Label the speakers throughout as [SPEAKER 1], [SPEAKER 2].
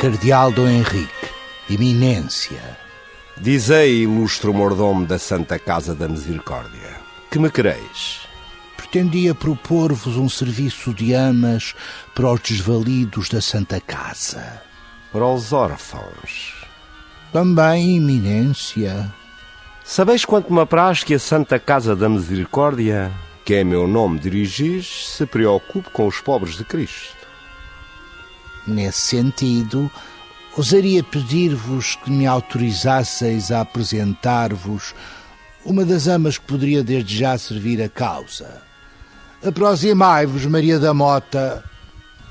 [SPEAKER 1] Cardeal Dom Henrique, Eminência.
[SPEAKER 2] Dizei, ilustre mordomo da Santa Casa da Misericórdia, que me quereis?
[SPEAKER 1] Pretendia propor-vos um serviço de amas para os desvalidos da Santa Casa.
[SPEAKER 2] Para os órfãos.
[SPEAKER 1] Também, Eminência.
[SPEAKER 2] Sabeis quanto me apraz que a Santa Casa da Misericórdia, que é meu nome dirigis, se preocupe com os pobres de Cristo.
[SPEAKER 1] Nesse sentido, ousaria pedir-vos que me autorizasseis a apresentar-vos uma das amas que poderia desde já servir a causa. Aproximai-vos, Maria da Mota.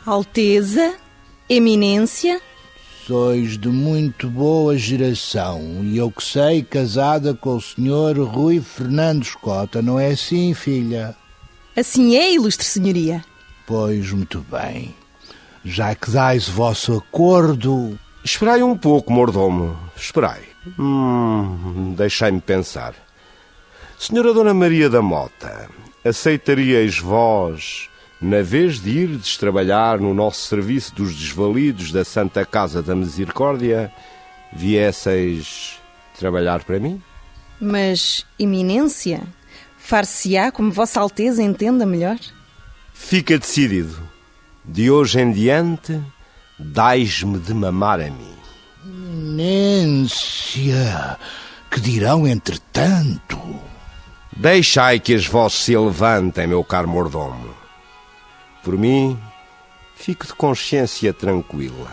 [SPEAKER 3] Alteza, Eminência,
[SPEAKER 1] Sois de muito boa geração e eu que sei, casada com o senhor Rui Fernando Escota, não é assim, filha?
[SPEAKER 3] assim é, ilustre senhoria.
[SPEAKER 1] Pois muito bem. Já que dais o vosso acordo,
[SPEAKER 2] Esperai um pouco, mordomo. Esperai. Hum, deixai-me pensar. Senhora Dona Maria da Mota, aceitaríeis vós, na vez de irdes trabalhar no nosso serviço dos desvalidos da Santa Casa da Misericórdia, viesseis trabalhar para mim?
[SPEAKER 3] Mas, Eminência, far-se-á como Vossa Alteza entenda melhor?
[SPEAKER 2] Fica decidido. De hoje em diante, dais-me de mamar a mim.
[SPEAKER 1] Eminência, que dirão entretanto?
[SPEAKER 2] Deixai que as vozes se levantem, meu caro mordomo. Por mim, fico de consciência tranquila.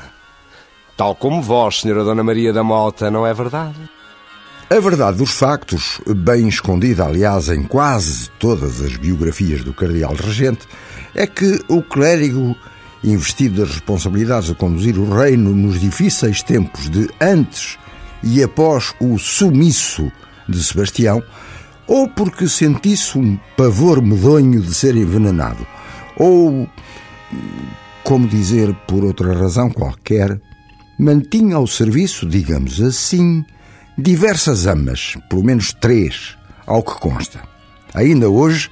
[SPEAKER 2] Tal como vós, senhora Dona Maria da Mota, não é verdade?
[SPEAKER 4] A verdade dos factos, bem escondida aliás em quase todas as biografias do Cardeal Regente, é que o clérigo, investido das responsabilidades de conduzir o reino nos difíceis tempos de antes e após o sumiço de Sebastião, ou porque sentisse um pavor medonho de ser envenenado, ou, como dizer, por outra razão qualquer, mantinha ao serviço, digamos assim, diversas amas, pelo menos três, ao que consta. Ainda hoje,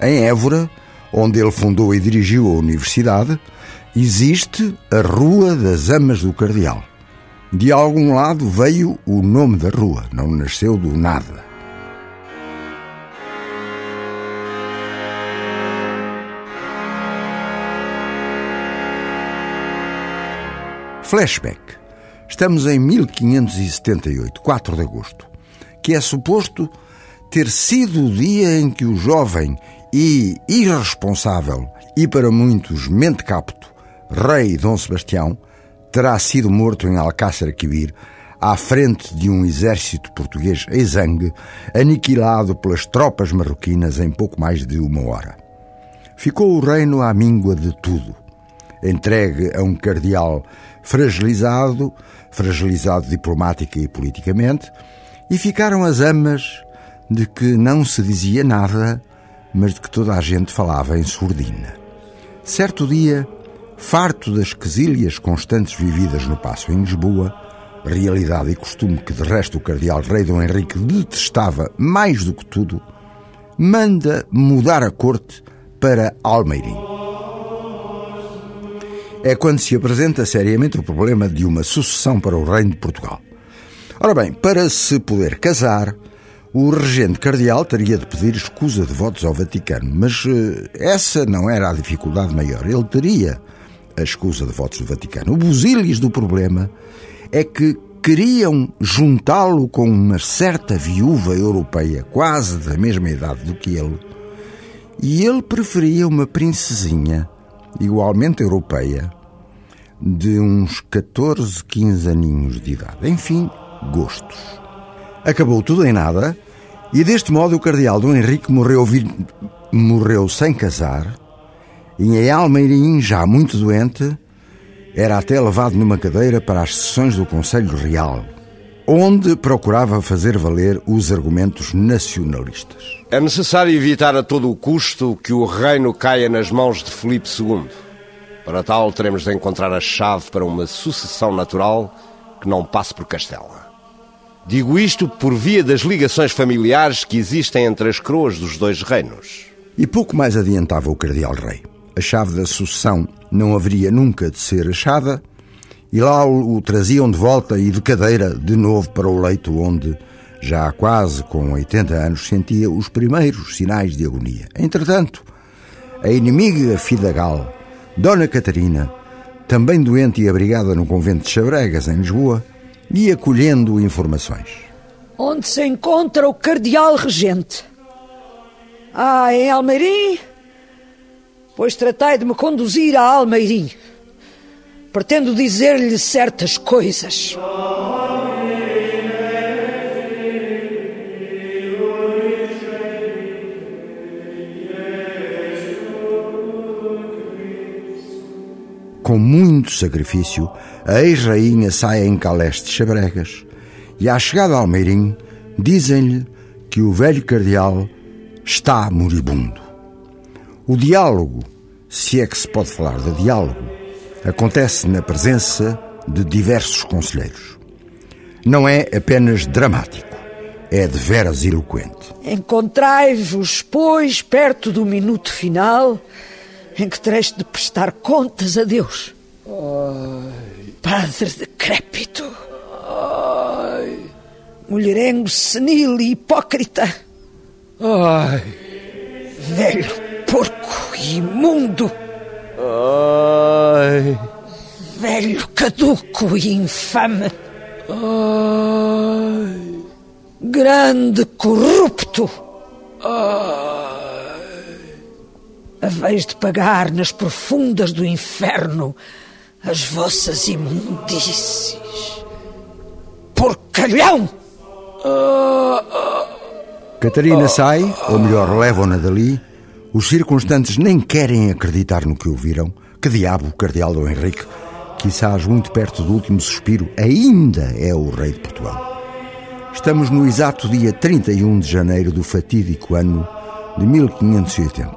[SPEAKER 4] em Évora, onde ele fundou e dirigiu a universidade, existe a Rua das Amas do Cardeal. De algum lado veio o nome da rua, não nasceu do nada. Flashback. Estamos em 1578, 4 de agosto, que é suposto ter sido o dia em que o jovem e irresponsável e para muitos mente capto rei Dom Sebastião terá sido morto em Alcácer Quibir à frente de um exército português exangue aniquilado pelas tropas marroquinas em pouco mais de uma hora. Ficou o reino à míngua de tudo, entregue a um cardeal fragilizado, fragilizado diplomática e politicamente, e ficaram as amas de que não se dizia nada, mas de que toda a gente falava em surdina. Certo dia, farto das quesílias constantes vividas no passo em Lisboa, realidade e costume que de resto o cardeal rei Dom Henrique detestava mais do que tudo, manda mudar a corte para Almeirim é quando se apresenta seriamente o problema de uma sucessão para o Reino de Portugal. Ora bem, para se poder casar, o regente cardeal teria de pedir escusa de votos ao Vaticano, mas eh, essa não era a dificuldade maior. Ele teria a escusa de votos do Vaticano. O busilis do problema é que queriam juntá-lo com uma certa viúva europeia, quase da mesma idade do que ele, e ele preferia uma princesinha igualmente europeia, de uns 14, 15 aninhos de idade. Enfim, gostos. Acabou tudo em nada, e deste modo o cardeal Dom Henrique morreu, morreu sem casar, e em Almeirim, já muito doente, era até levado numa cadeira para as sessões do Conselho Real, onde procurava fazer valer os argumentos nacionalistas.
[SPEAKER 2] É necessário evitar a todo o custo que o reino caia nas mãos de Filipe II. Para tal, teremos de encontrar a chave para uma sucessão natural que não passe por Castela. Digo isto por via das ligações familiares que existem entre as coroas dos dois reinos.
[SPEAKER 4] E pouco mais adiantava o cardeal rei. A chave da sucessão não haveria nunca de ser achada, e lá o, o traziam de volta e de cadeira de novo para o leito onde, já quase com 80 anos, sentia os primeiros sinais de agonia. Entretanto, a inimiga Fidagal, Dona Catarina, também doente e abrigada no convento de Chabregas, em Lisboa, ia colhendo informações.
[SPEAKER 5] Onde se encontra o cardeal regente? Ah, em Almeirim? Pois tratei de me conduzir a Almeirim. Pretendo dizer-lhe certas coisas.
[SPEAKER 4] Com muito sacrifício, a ex-rainha sai em Calés de Chabregas e, à chegada a Almeirim, dizem-lhe que o velho cardeal está moribundo. O diálogo, se é que se pode falar de diálogo, acontece na presença de diversos conselheiros. Não é apenas dramático, é de veras eloquente.
[SPEAKER 5] Encontrai-vos, pois, perto do minuto final em que tereis de prestar contas a Deus. Ai. Padre decrépito. Ai. Mulherengo senil e hipócrita.
[SPEAKER 2] Ai.
[SPEAKER 5] Velho porco e imundo.
[SPEAKER 2] Ai.
[SPEAKER 5] Velho caduco e infame.
[SPEAKER 2] Ai.
[SPEAKER 5] Grande corrupto. Ai haveis de pagar nas profundas do inferno as vossas imundícies. Porcalhão!
[SPEAKER 4] Catarina sai, ou melhor, levam-na dali. Os circunstantes nem querem acreditar no que ouviram. Que diabo o cardeal Dom Henrique, quizás muito perto do último suspiro, ainda é o rei de Portugal. Estamos no exato dia 31 de janeiro do fatídico ano de 1580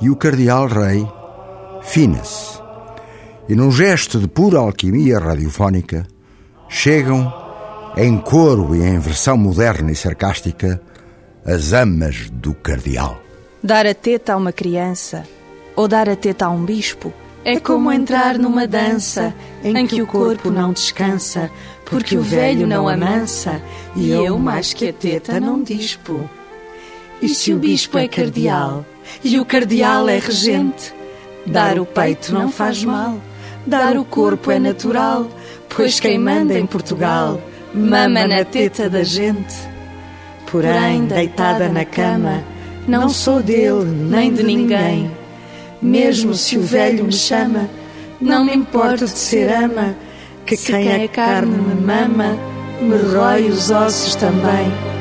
[SPEAKER 4] e o cardeal rei fina-se. E num gesto de pura alquimia radiofónica, chegam, em coro e em versão moderna e sarcástica, as amas do cardeal.
[SPEAKER 3] Dar a teta a uma criança ou dar a teta a um bispo é como entrar numa dança em que o corpo não descansa, porque o velho não amansa e eu, mais que a teta, não dispo. E se o bispo é cardeal e o cardeal é regente, dar o peito não faz mal, dar o corpo é natural, pois quem manda em Portugal mama na teta da gente. Porém, deitada na cama, não sou dele nem de ninguém. Mesmo se o velho me chama, não me importo de ser ama, que quem a carne me mama, me rói os ossos também.